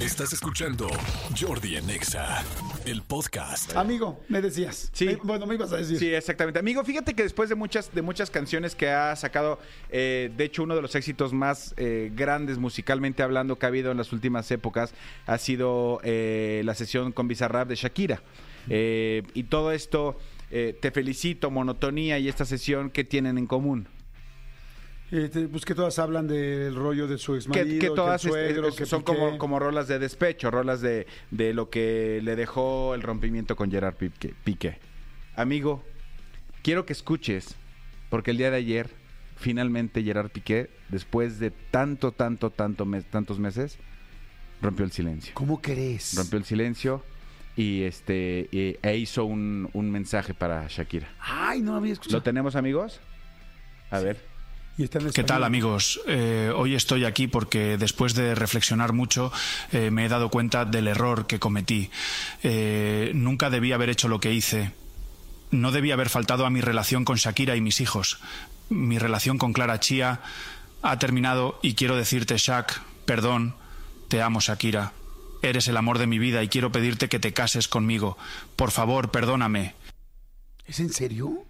Estás escuchando Jordi en Exa, el podcast. Amigo, me decías. Sí. Me- bueno, me ibas a decir. Sí, exactamente. Amigo, fíjate que después de muchas, de muchas canciones que ha sacado, eh, de hecho, uno de los éxitos más eh, grandes musicalmente hablando que ha habido en las últimas épocas ha sido eh, la sesión con Bizarrap de Shakira. Eh, y todo esto, eh, te felicito, monotonía y esta sesión, ¿qué tienen en común? Este, pues que todas hablan del rollo de su ex marido, que todas el este, este, que son Piqué. como, como rolas de despecho, rolas de, de lo que le dejó el rompimiento con Gerard Piqué. Piqué. Amigo, quiero que escuches, porque el día de ayer, finalmente Gerard Piqué, después de tanto, tanto, tanto mes- tantos meses, rompió el silencio. ¿Cómo crees? Rompió el silencio y este y- e hizo un, un mensaje para Shakira. Ay, no había escuchado. ¿Lo tenemos, amigos? A ver. ¿Qué tal amigos? Eh, hoy estoy aquí porque después de reflexionar mucho eh, me he dado cuenta del error que cometí. Eh, nunca debí haber hecho lo que hice. No debí haber faltado a mi relación con Shakira y mis hijos. Mi relación con Clara Chía ha terminado y quiero decirte, Shak, perdón, te amo Shakira. Eres el amor de mi vida y quiero pedirte que te cases conmigo. Por favor, perdóname. ¿Es en serio?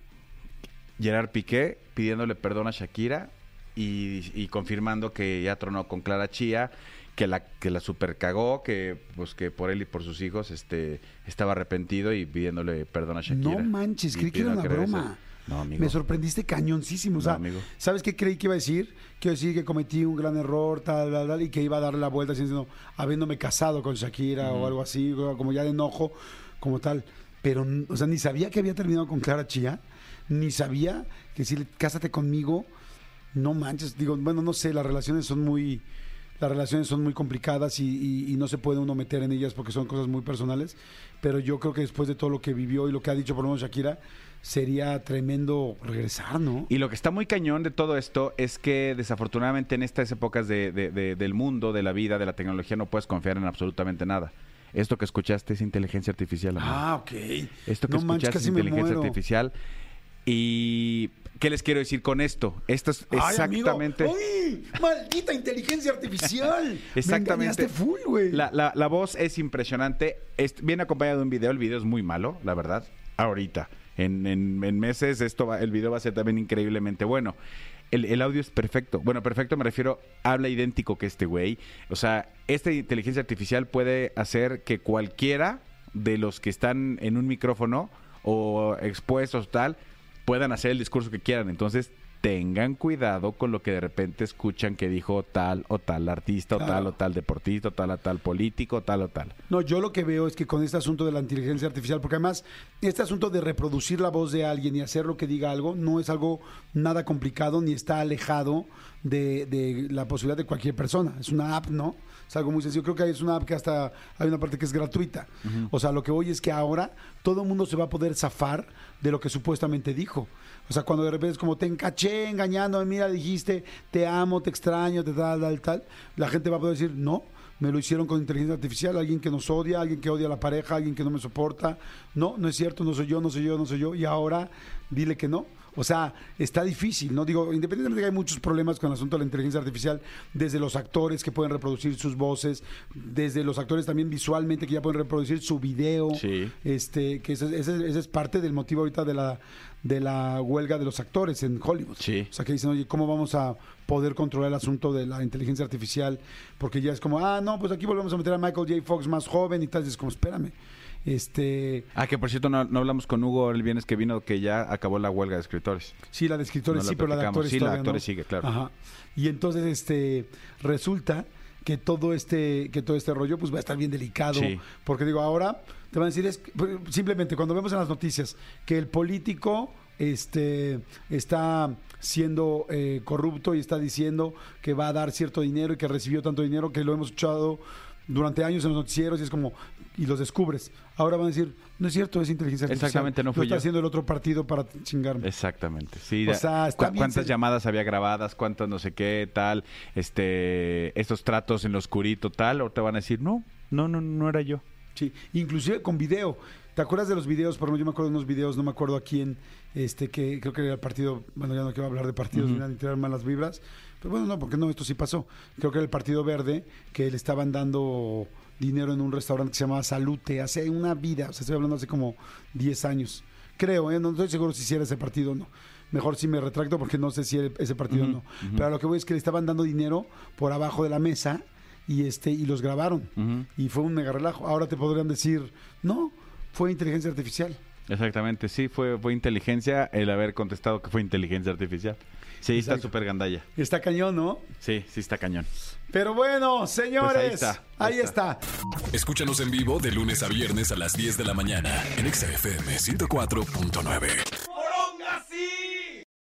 Gerard Piqué pidiéndole perdón a Shakira y, y confirmando que ya tronó con Clara Chía, que la que la super cagó, que pues que por él y por sus hijos este estaba arrepentido y pidiéndole perdón a Shakira. No manches, creí que era una broma. No, amigo. Me sorprendiste cañoncísimo. O sea, No, amigo. ¿sabes qué creí que iba a decir? Quiero decir que cometí un gran error, tal, tal, tal, y que iba a dar la vuelta diciendo, habiéndome casado con Shakira o algo así, como ya de enojo, como tal. Pero, o sea, ni sabía que había terminado con Clara Chía, ni sabía que si cásate conmigo, no manches. Digo, bueno, no sé, las relaciones son muy. Las relaciones son muy complicadas y, y- y no se puede uno meter en ellas porque son cosas muy personales. Pero yo creo que después de todo lo que vivió y lo que ha dicho por lo menos Shakira, sería tremendo regresar, ¿no? Y lo que está muy cañón de todo esto es que desafortunadamente en estas épocas de- de- de- del mundo, de la vida, de la tecnología, no puedes confiar en absolutamente nada. Esto que escuchaste es inteligencia artificial. amigo. Ah, ok. Esto que no manches, escuchaste es inteligencia artificial. ¿Y qué les quiero decir con esto? Esto es Ay, exactamente... ¡Uy! ¡Maldita inteligencia artificial! Exactamente. Me engañaste full, güey. La, la- la voz es impresionante. Es, viene acompañado de un video. El video es muy malo, la verdad. Ahorita. En, en- en meses esto va- el video va a ser también increíblemente bueno. El, el audio es perfecto. Bueno, perfecto me refiero, habla idéntico que este güey. O sea, esta inteligencia artificial puede hacer que cualquiera de los que están en un micrófono o expuestos tal puedan hacer el discurso que quieran. Entonces, tengan cuidado con lo que de repente escuchan que dijo tal o tal artista o tal o tal deportista o tal o tal político, tal o tal. No, yo lo que veo es que con este asunto de la inteligencia artificial, porque además este asunto de reproducir la voz de alguien y hacer lo que diga algo no es algo nada complicado ni está alejado de, de la posibilidad de cualquier persona. Es una app, ¿no? Es algo muy sencillo. Creo que es una app que hasta hay una parte que es gratuita. O sea, lo que voy es que ahora todo el mundo se va a poder zafar de lo que supuestamente dijo. O sea, cuando de repente es como te encaché engañando, mira, dijiste, te amo, te extraño, te tal, tal, tal, la gente va a poder decir, no, me lo hicieron con inteligencia artificial, alguien que nos odia, alguien que odia a la pareja, alguien que no me soporta. No, no es cierto, no soy yo, no soy yo, no soy yo. Y ahora dile que no. O sea, está difícil, ¿no? Digo, independientemente de que hay muchos problemas con el asunto de la inteligencia artificial, desde los actores que pueden reproducir sus voces, desde los actores también visualmente que ya pueden reproducir su video, Sí. este, que ese, ese- ese es parte del motivo ahorita de la, de la huelga de los actores en Hollywood. Sí. O sea, que dicen, oye, ¿cómo vamos a poder controlar el asunto de la inteligencia artificial? Porque ya es como, ah, no, pues aquí volvemos a meter a Michael J. Fox más joven y tal. Y es como, espérame. Este, Ah, que por cierto no, no hablamos con Hugo el viernes que vino que ya acabó la huelga de escritores. sí, la de escritores No sí, pero la de actores Sí, la de actores sigue, claro. Ajá. Y entonces, este, resulta que todo este, que todo este rollo, pues va a estar bien delicado. Sí. Porque digo, ahora te van a decir, es que- simplemente cuando vemos en las noticias que el político este, está siendo eh, corrupto y está diciendo que va a dar cierto dinero y que recibió tanto dinero que lo hemos escuchado durante años en los noticieros y es como, y los descubres. Ahora van a decir, no es cierto, es inteligencia artificial. Exactamente, no fui Lo está yo. haciendo el otro partido para chingarme. Exactamente. Sí, O sea, está cu- bien cuántas llamadas había grabadas, cuántas no sé qué, tal, este, estos tratos en lo oscurito, tal, o te van a decir, no, no, no, no era yo. Sí, inclusive con video. ¿Te acuerdas de los videos? Por ejemplo, yo me acuerdo de unos videos, no me acuerdo a quién, este, que creo que era el partido, bueno, ya no quiero hablar de partidos ni nada, ni tirar malas vibras, Pero bueno, no, porque no, esto sí pasó. Creo que era el Partido Verde, que le estaban dando dinero en un restaurante que se llamaba Salute hace una vida, o sea, estoy hablando hace como 10 años. Creo, ¿eh? no estoy seguro si era ese partido o no. Mejor si me retracto porque no sé si era ese partido o no. Pero a lo que voy es que le estaban dando dinero por abajo de la mesa y este y los grabaron. Y fue un mega relajo. Ahora te podrían decir, no, fue inteligencia artificial. Exactamente, sí, fue, fue inteligencia el haber contestado que fue inteligencia artificial. Sí, está súper gandalla. Está cañón, ¿no? Sí, sí está cañón. Pero bueno, señores, Pues ahí está, ahí ahí está. Escúchanos en vivo de lunes a viernes a las 10 de la mañana en Exa FM 104.9.